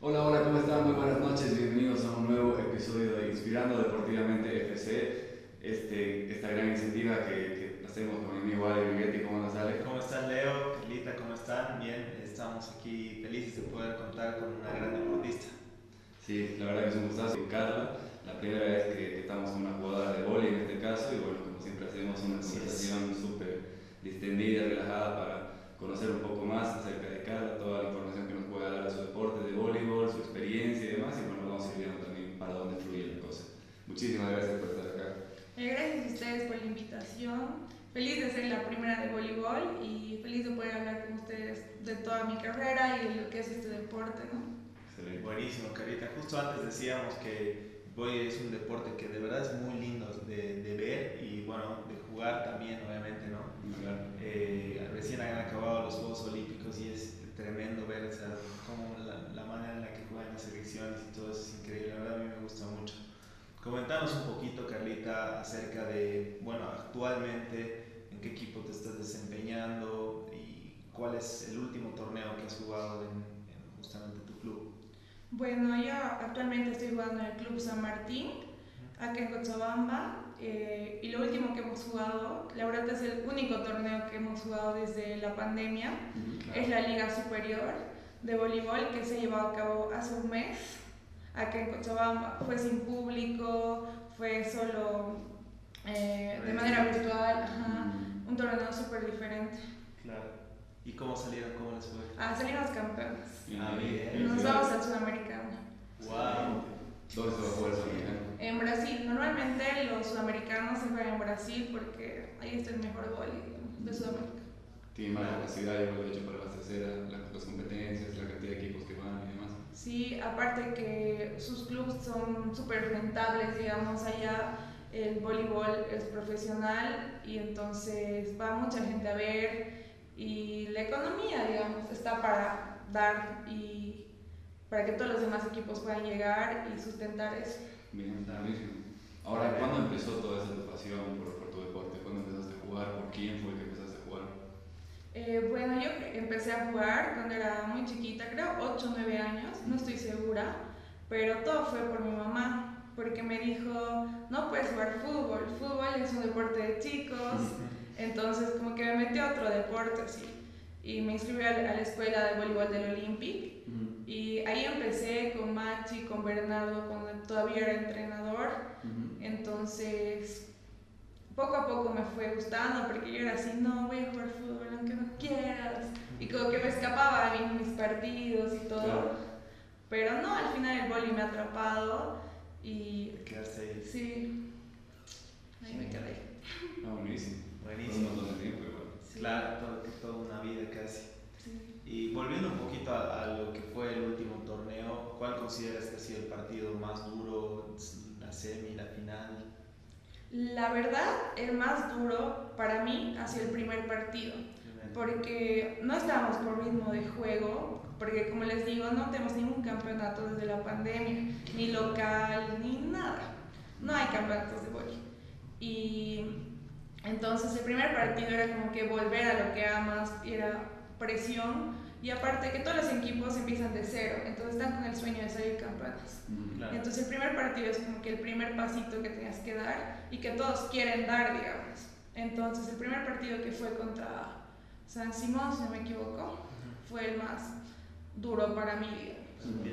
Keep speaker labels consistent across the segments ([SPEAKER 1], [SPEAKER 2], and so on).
[SPEAKER 1] Hola, hola, ¿cómo están? Muy buenas noches, bienvenidos a un nuevo episodio de Inspirando Deportivamente FC, este, esta gran iniciativa que, que hacemos con mi amigo Ale Miguetti. ¿Cómo nos sale?
[SPEAKER 2] ¿Cómo están Leo? Carlita, ¿cómo están? Bien, estamos aquí felices de poder contar con una gran deportista.
[SPEAKER 1] Sí, la verdad que es un gustazo. Carla, la primera vez que, que estamos con una jugadora de vóley en este caso, y bueno, como siempre hacemos una conversación súper distendida, relajada para conocer un poco más acerca de Carla, toda la información que nos pueda dar de su deporte de voleibol, su experiencia y demás, y bueno, vamos a ir viendo también para dónde fluye la cosa. Muchísimas gracias por estar acá.
[SPEAKER 3] Eh, gracias a ustedes por la invitación. Feliz de ser la primera de voleibol y feliz de poder hablar con ustedes de toda mi carrera y de lo que es este deporte, ¿no?
[SPEAKER 2] Excelente. Buenísimo, Carita. Justo antes decíamos que voy es un deporte que de verdad es muy lindo de, de ver y bueno, de jugar también, obviamente, ¿no?
[SPEAKER 1] Claro.
[SPEAKER 2] Eh, recién han acabado los Juegos Olímpicos y es tremendo ver o sea, cómo la, la, manera en la que juegan las selecciones y todo eso es increíble. La verdad a mí me gusta mucho. Comentanos un poquito, Carlita, acerca de, bueno, actualmente en qué equipo te estás desempeñando y cuál es el último torneo que has jugado en, en justamente tu club.
[SPEAKER 3] Bueno, yo actualmente estoy jugando en el Club San Martín, acá en Cochabamba, eh, y lo último que hemos jugado, la verdad es el único torneo que hemos jugado desde la pandemia,
[SPEAKER 1] claro.
[SPEAKER 3] es la Liga Superior de Voleibol que se llevó a cabo hace un mes, acá en Cochabamba. Fue sin público, fue solo eh, de manera virtual, ajá,
[SPEAKER 1] Mm,
[SPEAKER 3] un torneo súper diferente.
[SPEAKER 2] Claro. ¿Y cómo salieron? ¿Cómo les fue?
[SPEAKER 3] Ah, salimos campeones.
[SPEAKER 2] Ah,
[SPEAKER 1] bien.
[SPEAKER 3] Nos vamos al Sudamericano.
[SPEAKER 2] ¡Wow!
[SPEAKER 1] ¿Dónde se va a jugar el Sudamericano?
[SPEAKER 3] En Brasil, normalmente los sudamericanos se juegan en Brasil porque ahí está el mejor voleibol de Sudamérica.
[SPEAKER 1] Tiene más capacidad, igual de hecho, para la- las competencias, la cantidad de equipos que van demás.
[SPEAKER 3] Sí, aparte que sus clubes son súper rentables, digamos, allá el voleibol es profesional y entonces va mucha gente a ver y la economía, digamos, está para dar y para que todos los demás equipos puedan llegar y sustentar eso.
[SPEAKER 1] Bien, buenísimo. Ahora, ¿cuándo empezó toda esa pasión por, por tu deporte? ¿Cuándo empezaste a jugar? ¿Por quién fue que empezaste?
[SPEAKER 3] Eh, bueno, yo empecé a jugar cuando era muy chiquita, creo 8 o 9 años, no estoy segura, pero todo fue por mi mamá, porque me dijo, no puedes jugar fútbol, fútbol es un deporte de chicos, entonces como que me metió a otro deporte así, y me inscribí a la escuela de voleibol del Olympic, y ahí empecé con Machi, con Bernardo, cuando todavía era entrenador, entonces, poco a poco me fue gustando porque yo era así, no, voy a jugar fútbol aunque no quieras. Y como que me escapaba a mí mis partidos y todo.
[SPEAKER 1] Claro.
[SPEAKER 3] Pero no, al final el boli me ha atrapado y
[SPEAKER 2] Quedaste ahí.
[SPEAKER 3] sí, ahí me quedé.
[SPEAKER 1] Ah, buenísimo.
[SPEAKER 2] Buenísimo.
[SPEAKER 1] Un montón de tiempo igual.
[SPEAKER 3] Sí,
[SPEAKER 2] Claro, todo- toda una vida casi.
[SPEAKER 3] sí.
[SPEAKER 2] Y volviendo un poquito a, a lo que fue el último torneo, ¿cuál consideras que ha sido el partido más duro? La semi, la final.
[SPEAKER 3] La verdad, el más duro para mí ha sido el primer partido. porque no estábamos por ritmo de juego, porque como les digo, no tenemos ningún campeonato desde la pandemia, ni local, ni nada. No hay campeonatos de voleibol. Y entonces el primer partido era como que volver a lo que amas, era presión, y aparte que todos los equipos empiezan de cero, entonces están con el sueño de salir campeones.
[SPEAKER 1] Ujú.
[SPEAKER 2] Claro.
[SPEAKER 3] Entonces el primer partido es como que el primer pasito que tenías que dar y que todos quieren dar, digamos. Entonces el primer partido que fue contra San Simón, si no me equivoco, fue el más duro para mí, digamos.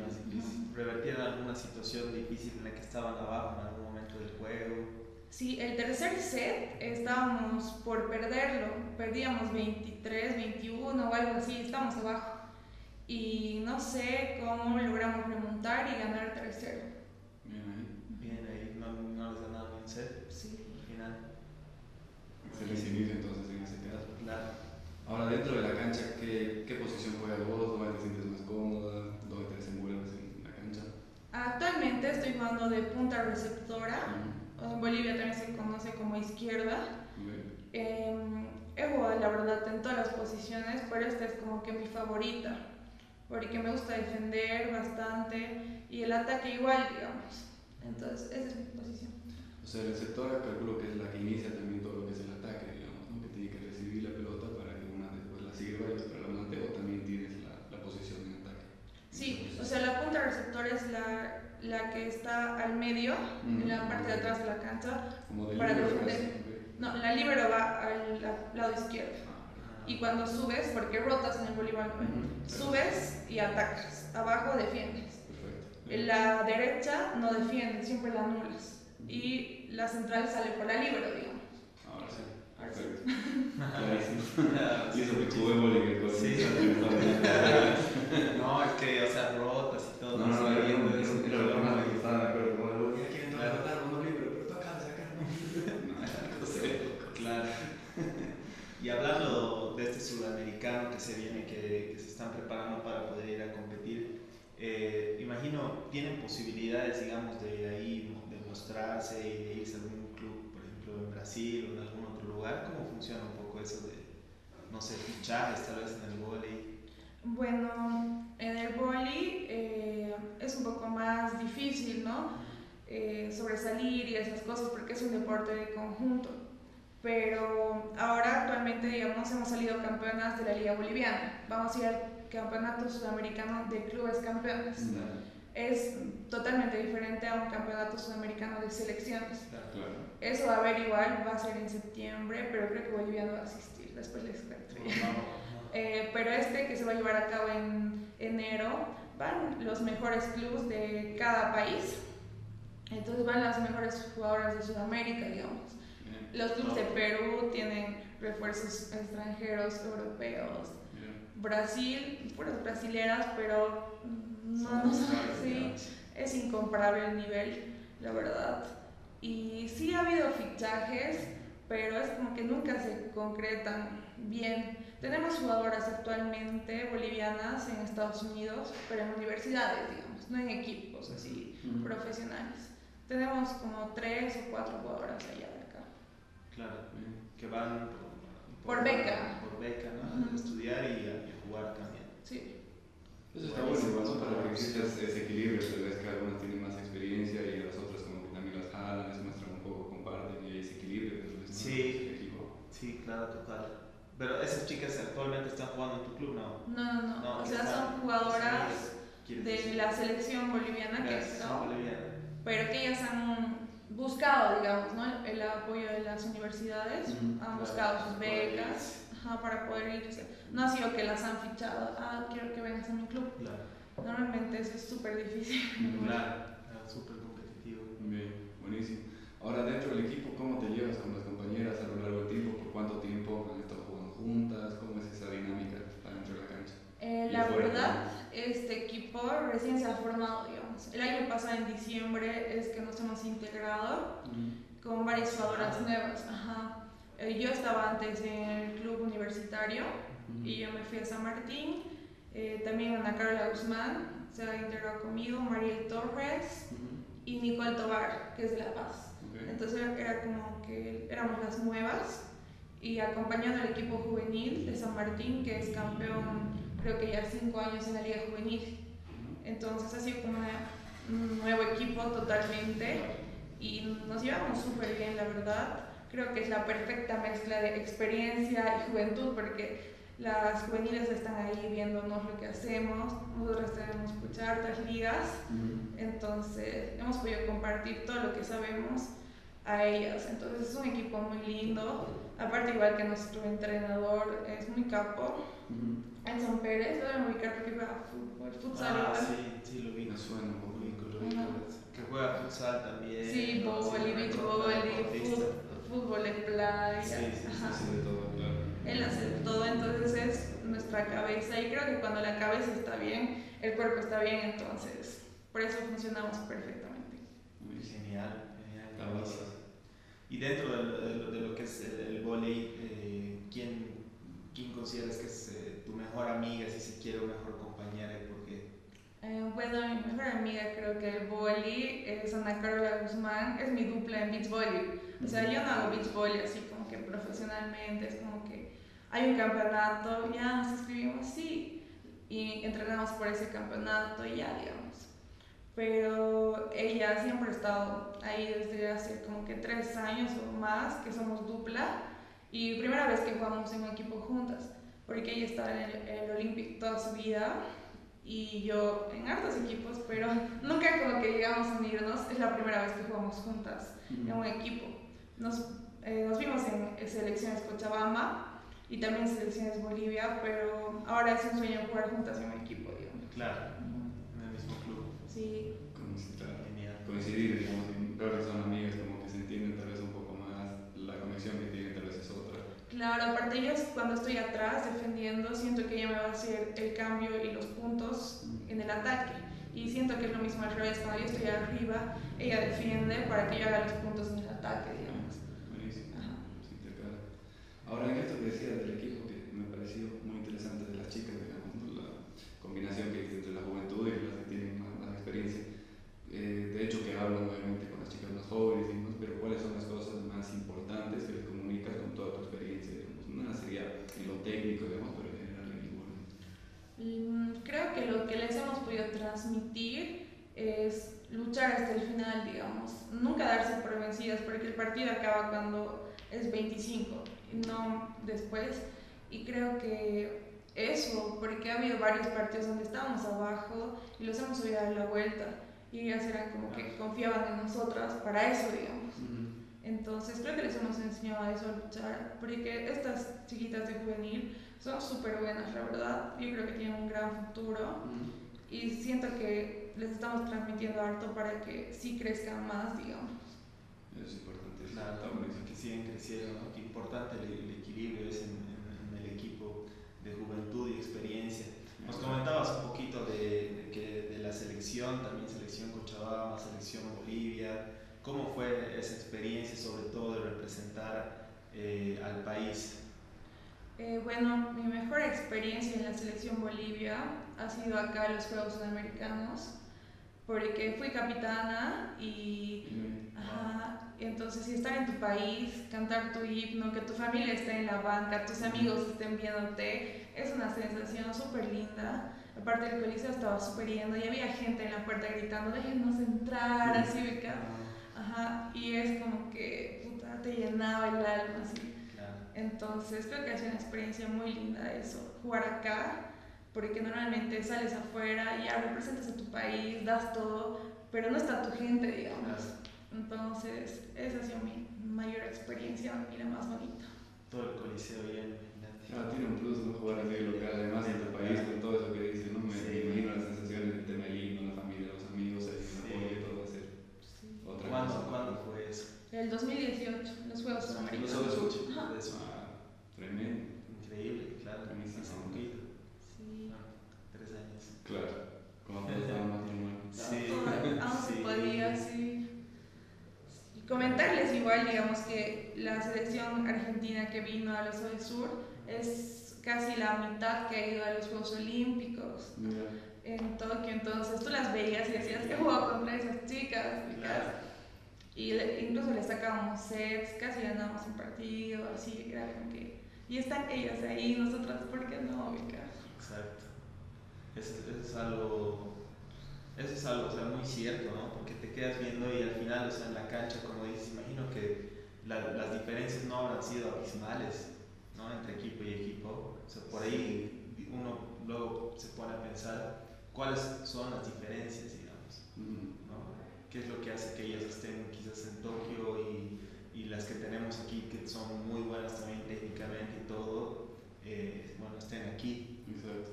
[SPEAKER 2] Más difícil. ¿Revertieron alguna situación difícil en la que estaban abajo en algún momento del juego?
[SPEAKER 3] Sí, el tercer set estábamos por perderlo, perdíamos 23, 21 o algo así, estábamos abajo. Y no sé cómo logramos remontar y ganar 3-0.
[SPEAKER 1] Bien ahí.
[SPEAKER 2] Bien ahí, no, no les ganaron un set
[SPEAKER 3] Sí.
[SPEAKER 2] al final.
[SPEAKER 1] Excelente inicio entonces en ese caso.
[SPEAKER 2] Claro.
[SPEAKER 1] Ahora, dentro de la cancha, ¿qué, qué posición juegas vos? ¿Dónde te sientes más cómoda? ¿Dónde te desenvuelves en la cancha?
[SPEAKER 3] Actualmente estoy jugando de punta receptora.
[SPEAKER 1] Ujú.
[SPEAKER 3] En Bolivia también se conoce como izquierda. Eh, he jugado, la verdad, en todas las posiciones, pero esta es como que mi favorita, porque me gusta defender bastante y el ataque igual, digamos. Entonces, esa es mi posición.
[SPEAKER 1] O sea, el receptora calculo que es la que inicia también todo lo que es el ataque, digamos, ¿no? Que tiene que recibir la pelota para que una después la sirva y otra la mate, o también tienes la, la posición en ataque.
[SPEAKER 3] Sí, o sea, la punta de receptor es la, la que está al medio, en la parte de atrás de la cancha,
[SPEAKER 1] Como de
[SPEAKER 3] para
[SPEAKER 1] libero,
[SPEAKER 3] defender.
[SPEAKER 1] ok.
[SPEAKER 3] No, la libero va al la- lado izquierdo. Y cuando subes, porque rotas en el voleibol, subes y atacas. Abajo defiendes.
[SPEAKER 1] Perfecto.
[SPEAKER 3] En la derecha no defiendes, siempre la anulas. Y la central sale por la libero, digamos.
[SPEAKER 1] Ahora sí. Perfecto. Clarísimo.
[SPEAKER 2] Ah,
[SPEAKER 1] Y eso que el colegio.
[SPEAKER 2] Sí. No, es que, o sea, rotas y todo.
[SPEAKER 1] No, no, no, era
[SPEAKER 2] viendo
[SPEAKER 1] lo
[SPEAKER 2] eso,
[SPEAKER 1] era lo que más me
[SPEAKER 2] claro.
[SPEAKER 1] gustaba, me acuerdo. Como, "Bueno, ya quieren
[SPEAKER 2] Claro.
[SPEAKER 1] tratar uno libre, pero tú acá, sacar uno libre". No, era una cosa de locos.
[SPEAKER 2] Claro. Y hablando de este sudamericano que se viene, que, que se están preparando para poder ir a competir, tienen posibilidades, digamos, de ahí de mostrarse y de irse a algún club, por ejemplo, en Brasil o en algún otro lugar. ¿Cómo funciona un poco eso de, no sé, fichajes tal vez en el vóley?
[SPEAKER 3] Bueno, en el boli eh, es un poco más difícil, ¿no? Eh, sobresalir y esas cosas porque es un deporte de conjunto. Pero ahora actualmente, digamos, hemos salido campeonas de la Liga Boliviana. Vamos a ir al Campeonato Sudamericano de Clubes Campeones. Es totalmente diferente a un Campeonato Sudamericano de Selecciones.
[SPEAKER 1] Claro.
[SPEAKER 3] Eso va a haber igual, va a ser en septiembre, pero creo que Bolivia no va a asistir. Después les cuento. Eh, pero este que se va a llevar a cabo en enero, van los mejores clubes de cada país. Entonces van las mejores jugadoras de Sudamérica, digamos.
[SPEAKER 1] Bien,
[SPEAKER 3] Los clubes de Perú tienen refuerzos extranjeros, europeos. Brasil, puras brasileras, pero no, no sí, es incomparable el nivel, la verdad. Y sí ha habido fichajes, pero es como que nunca se concretan bien. Tenemos jugadoras actualmente bolivianas en Estados Unidos, pero en universidades, digamos, no en equipos así
[SPEAKER 1] Ujú.
[SPEAKER 3] profesionales. Tenemos como tres o cuatro jugadoras allá de acá.
[SPEAKER 2] Claro, que van
[SPEAKER 3] Por beca.
[SPEAKER 2] Por beca, ¿no?
[SPEAKER 3] Ujú.
[SPEAKER 2] A estudiar y a, y a jugar también.
[SPEAKER 3] Sí.
[SPEAKER 1] Eso está bueno, igual, ¿no? Para que exista ese equilibrio, tal vez que algunas tienen más experiencia y las otras como que también las jalan, les muestran un poco, comparten y hay ese equilibrio. vez, ¿no?
[SPEAKER 2] Sí.
[SPEAKER 1] Equipo.
[SPEAKER 2] Sí, claro, total. Pero esas chicas actualmente están jugando en tu club, ¿no?
[SPEAKER 3] No, no, no.
[SPEAKER 2] No,
[SPEAKER 3] o sea,
[SPEAKER 2] están-
[SPEAKER 3] son jugadoras
[SPEAKER 2] ¿Quieres
[SPEAKER 3] de la selección boliviana que
[SPEAKER 2] Las-
[SPEAKER 3] ¿no?
[SPEAKER 2] son bolivianas.
[SPEAKER 3] pero que ellas han buscado, digamos, ¿no? el apoyo de las universidades,
[SPEAKER 1] Ujú,
[SPEAKER 3] han
[SPEAKER 2] claro,
[SPEAKER 3] buscado sus becas ajá, para poder irse. No ha sido que las han fichado, ah, quiero que vengas a mi club.
[SPEAKER 2] Claro,
[SPEAKER 3] Normalmente eso es súper difícil.
[SPEAKER 2] claro, claro, súper competitivo.
[SPEAKER 1] Bien, buenísimo. Ahora, dentro del equipo, ¿cómo te llevas con las compañeras a lo largo del tiempo? ¿Por cuánto tiempo han estado jugando juntas? ¿Cómo es esa dinámica para dentro de la cancha?
[SPEAKER 3] Eh, la
[SPEAKER 1] afuera
[SPEAKER 3] verdad,
[SPEAKER 1] también.
[SPEAKER 3] este equipo recién se ha formado, digamos. El año pasado, en diciembre, es que nos hemos integrado con varias jugadoras nuevas. Ajá. Eh, yo estaba antes en el club universitario y yo me fui a San Martín. Eh, también Ana Carla Guzmán se ha integrado conmigo, Mariel Torres
[SPEAKER 1] Ujú.
[SPEAKER 3] y Nicole Tobar, que es de La Paz.
[SPEAKER 1] Ok.
[SPEAKER 3] Entonces era como que éramos las nuevas y acompañando al equipo juvenil de San Martín, que es campeón, creo que ya cinco años en la Liga Juvenil. Entonces ha sido como un nuevo equipo totalmente y nos llevamos súper bien, la verdad. Creo que es la perfecta mezcla de experiencia y juventud porque las juveniles están ahí viéndonos lo que hacemos, nosotros tenemos pucha, hartas ligas, entonces hemos podido compartir todo lo que sabemos a ellas. Entonces es un equipo muy lindo, aparte igual que nuestro entrenador es muy capo,
[SPEAKER 1] Ujú.
[SPEAKER 3] Edson Pérez, lo deben ubicar porque juega fútbol, futsal
[SPEAKER 2] Ah, sí, sí, lo vi.
[SPEAKER 1] Me suena.
[SPEAKER 2] Lo ubico, lo ubico.
[SPEAKER 3] Ajá.
[SPEAKER 2] Que juega futsal también.
[SPEAKER 3] Sí,
[SPEAKER 2] ¿no?
[SPEAKER 3] vóley,
[SPEAKER 2] Sí,
[SPEAKER 3] beach
[SPEAKER 2] deportista.
[SPEAKER 3] fut- fútbol de playa.
[SPEAKER 2] Sí, sí,
[SPEAKER 3] ajá.
[SPEAKER 1] Hace de todo, claro.
[SPEAKER 3] Él hace todo, entonces es nuestra cabeza. Y creo que cuando la cabeza está bien, el cuerpo está bien, entonces por eso funcionamos perfectamente.
[SPEAKER 1] Muy.
[SPEAKER 2] Genial, genial. Y dentro de, de de lo que es el, el vóley, eh, ¿quién, ¿quién consideras que es eh, tu mejor amiga, si se quiere, o mejor compañera y por qué?
[SPEAKER 3] Eh, bueno, mi mejor amiga creo que el boli es Ana Carola Guzmán, es mi dupla en beach volley. O sea, yo no hago beach volley así como que profesionalmente, es como que hay un campeonato, ya nos inscribimos, sí, y entrenamos por ese campeonato y ya, digamos. Pero ella siempre ha estado ahí desde hace como que tres años o más que somos dupla y primera vez que jugamos en un equipo juntas, porque ella estaba en el, el Olympic toda su vida y yo en hartos equipos, pero nunca como que llegamos a unirnos. Es la primera vez que jugamos juntas en un equipo. Nos, eh, nos vimos en selecciones Cochabamba y también selecciones Bolivia, pero ahora es un sueño jugar juntas en un equipo, digamos.
[SPEAKER 2] Claro,
[SPEAKER 3] Sí.
[SPEAKER 1] Genial. Coincidir, digamos, que son amigas, como que se entienden tal vez un poco más, la conexión que tienen tal vez es otra.
[SPEAKER 3] Claro, aparte yo cuando estoy atrás defendiendo, siento que ella me va a hacer el cambio y los puntos en el ataque. Y siento que es lo mismo al revés, cuando yo estoy arriba, ella defiende para que yo haga los puntos en el ataque, digamos.
[SPEAKER 1] Buenísimo. Ahora, en esto que decía del equipo, que me pareció muy interesante de las chicas, digamos, la combinación que hay entre la juventud y las que tienen más, experiencia. Eh, de hecho, que hablan obviamente con las chicas más jóvenes, pero ¿cuáles son las cosas más importantes que les comunicas con toda tu experiencia? Digamos? Una sería en lo técnico, digamos, pero en general en ninguna.
[SPEAKER 3] Mm, creo que lo que les hemos podido transmitir es luchar hasta el final, digamos. Nunca darse por vencidas, partido acaba cuando es 25, no después. Y creo que eso, porque ha habido varios partidos donde estábamos abajo y los hemos subido a la vuelta. Y ellas eran como que confiaban en nosotras para eso, digamos. Entonces creo que les hemos enseñado a eso, a luchar, porque estas chiquitas de juvenil son súper buenas, la verdad. Yo creo que tienen un gran futuro y siento que les estamos transmitiendo harto para que sí crezcan más, digamos.
[SPEAKER 1] Es importante.
[SPEAKER 2] Claro, que siguen creciendo, ¿no? Qué importante el, equilibrio es en, el equipo de juventud y experiencia. Nos comentabas un poquito de, que, de la selección, también selección Cochabamba, selección Bolivia. ¿Cómo fue esa experiencia, sobre todo de representar eh, al país?
[SPEAKER 3] Eh, bueno, mi mejor experiencia en la selección Bolivia ha sido acá en los Juegos Sudamericanos, porque fui capitana y, ajá, entonces estar en tu país, cantar tu himno, que tu familia esté en la banca, tus amigos estén viéndote, es una sensación súper linda. Aparte el coliseo estaba súper lleno y había gente en la puerta gritando, déjenos entrar, así, ajá, y es como que puta, te llenaba el alma, así. Entonces creo que ha sido una experiencia muy linda eso, jugar acá, porque normalmente sales afuera, ya representas a tu país, das todo, pero no está tu gente, digamos. Entonces esa ha sido mi mayor experiencia y la más bonita.
[SPEAKER 2] Todo el coliseo bien.
[SPEAKER 1] Ah, tiene un plus no jugar así local, además en tu país, con todo eso que dices, ¿no? Me, imagino las sensaciones del tema la familia, los amigos, el apoyo, todo va a ser
[SPEAKER 2] otra ¿Cuándo, cosa. ¿Cuándo fue eso?
[SPEAKER 3] El 2018, los Juegos Sudamericanos. Los
[SPEAKER 2] Juegos
[SPEAKER 1] Ah, tremendo.
[SPEAKER 2] Increíble, claro.
[SPEAKER 1] Poquito.
[SPEAKER 3] Sí.
[SPEAKER 2] Ah, tres años.
[SPEAKER 1] Claro. Cuando estaba más normal.
[SPEAKER 3] Sí. Aún se podía, sí. Y comentarles igual, digamos que la selección argentina que vino a los del Sur es casi la mitad que ha ido a los Juegos Olímpicos. En Tokio, entonces tú las veías y decías que jugaba contra esas chicas. Claro. Y incluso le sacábamos sets, casi ganábamos un partido, así, era como que... Y están ellas ahí, nosotras, ¿por qué no,
[SPEAKER 2] Exacto. Eso, es algo... Eso es algo, o sea, muy cierto, ¿no? Porque te quedas viendo y al final, o sea, en la cancha, como dices, imagino que las diferencias no habrán sido abismales, ¿no? Entre equipo y equipo. O sea, por ahí uno luego se pone a pensar cuáles son las diferencias, digamos qué es lo que hace que ellas estén quizás en Tokio y, y las que tenemos aquí, que son muy buenas también técnicamente y todo, eh, bueno, estén aquí.
[SPEAKER 1] Exacto.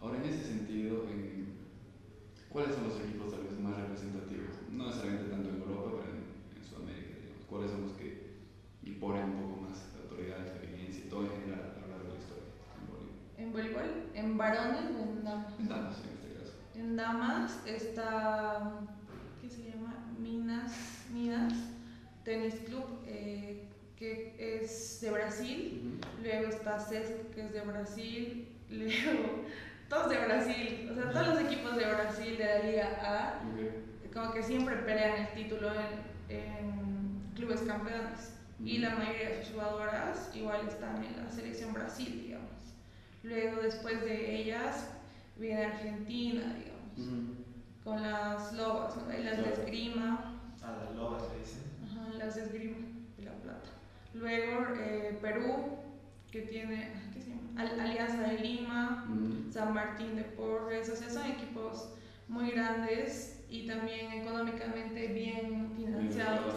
[SPEAKER 1] Ahora, en ese sentido, ¿cuáles son los equipos tal vez más representativos? No necesariamente tanto en Europa, pero en, Sudamérica, digamos. ¿Cuáles son los que imponen un poco más la autoridad, experiencia y todo en general a lo largo de la historia
[SPEAKER 3] en Bolivia? ¿En voleibol? ¿En varones o en damas?
[SPEAKER 1] En damas, en este caso.
[SPEAKER 3] En damas está Minas, Minas Tennis Club, eh, que es de Brasil. Luego está CESC, que es de Brasil. Luego, todos de Brasil. O sea, todos los equipos de Brasil de la Liga A, como que siempre pelean el título en, clubes campeones. Y la mayoría de sus jugadoras igual están en la selección Brasil, digamos. Luego, después de ellas, viene Argentina, digamos con las lobas, ¿no? las de esgrima.
[SPEAKER 2] Ah, las lobas le dicen.
[SPEAKER 3] Ajá, las de esgrima de la plata. Luego eh, Perú, que tiene ¿qué se llama? Alianza de Lima, San Martín de Porres, o sea, son equipos muy grandes y también económicamente bien financiados.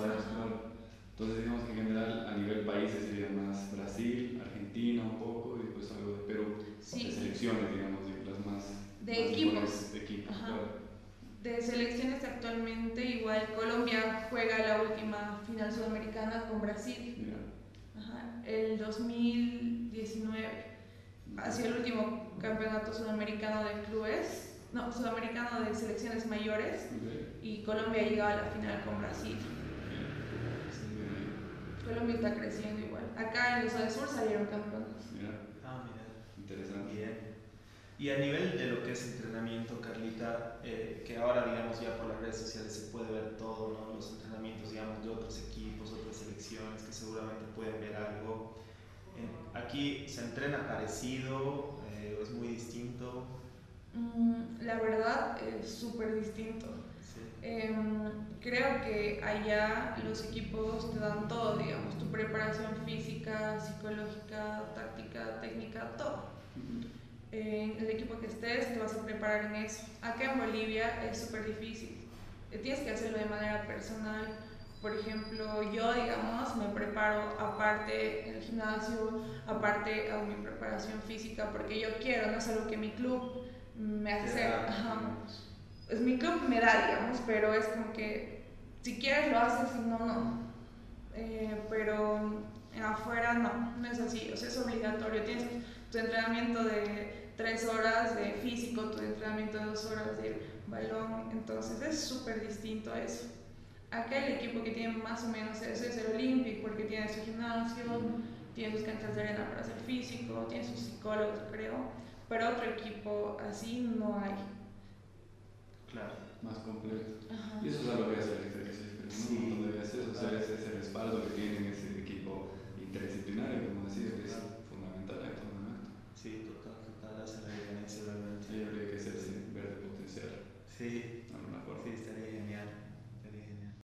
[SPEAKER 1] Entonces digamos que en general a nivel países sería más Brasil, Argentina un poco y después algo de Perú, sí. de selecciones digamos, de las más...
[SPEAKER 3] De equipos. De, equipos de selecciones actualmente igual Colombia juega la última final sudamericana con Brasil. Ajá, el 2019 hacia el último campeonato sudamericano de clubes no, sudamericano de selecciones mayores y Colombia llegaba a la final con Brasil. Colombia está creciendo igual. Acá en los del sur salieron campeones.
[SPEAKER 2] Mira. Ah, mira.
[SPEAKER 1] Interesante.
[SPEAKER 2] Bien. Y a nivel de lo que es entrenamiento, Carlita, eh, que ahora, digamos, ya por las redes sociales se puede ver todo, ¿no? Los entrenamientos, digamos, de otros equipos, otras selecciones, que seguramente pueden ver algo. Aquí se entrena parecido, eh, es muy distinto.
[SPEAKER 3] Mm, la verdad es súper distinto. Em, creo que allá los equipos te dan todo, digamos, tu preparación física, psicológica, táctica, técnica, todo. En el equipo que estés te vas a preparar en eso. Acá en Bolivia es súper difícil. Eh, tienes que hacerlo de manera personal. Por ejemplo, yo, digamos, me preparo aparte en el gimnasio, aparte hago mi preparación física porque yo quiero, no es algo que mi club me hace ser. Es mi club me da, digamos, pero es como que si quieres lo haces, si no, no. Eh, pero afuera no, no es así, o sea, es obligatorio. Tienes tu entrenamiento de tres horas de físico, tu entrenamiento de dos horas de balón, entonces es súper distinto a eso. Acá el equipo que tiene más o menos eso es el Olympic, porque tiene su gimnasio, tiene sus canchas de arena para hacer físico, tiene sus psicólogos, creo pero otro equipo así no hay.
[SPEAKER 1] Claro. Más completo. Y eso es algo que hace el ejercicio, sí. un montón de veces, o sea, ese, ese respaldo que tienen ese equipo interdisciplinario, como decía, que es